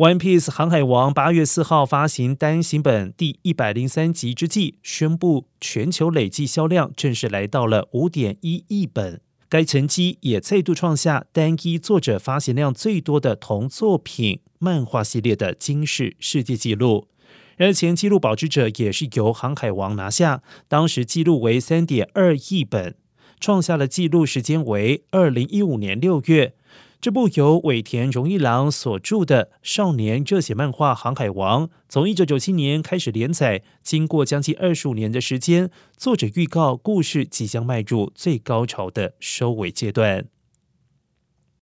One Piece 航海王八月四号发行单行本第一百零三集之际，宣布全球累计销量正式来到了五点一亿本。该成绩也再度创下单一作者发行量最多的同作品漫画系列的惊世世界纪录。而前纪录保持者也是由航海王拿下，当时纪录为三点二亿本，创下了纪录时间为二零一五年六月。这部由尾田荣一郎所著的少年热血漫画《航海王》，从一九九七年开始连载，经过将近二十五年的时间，作者预告故事即将迈入最高潮的收尾阶段。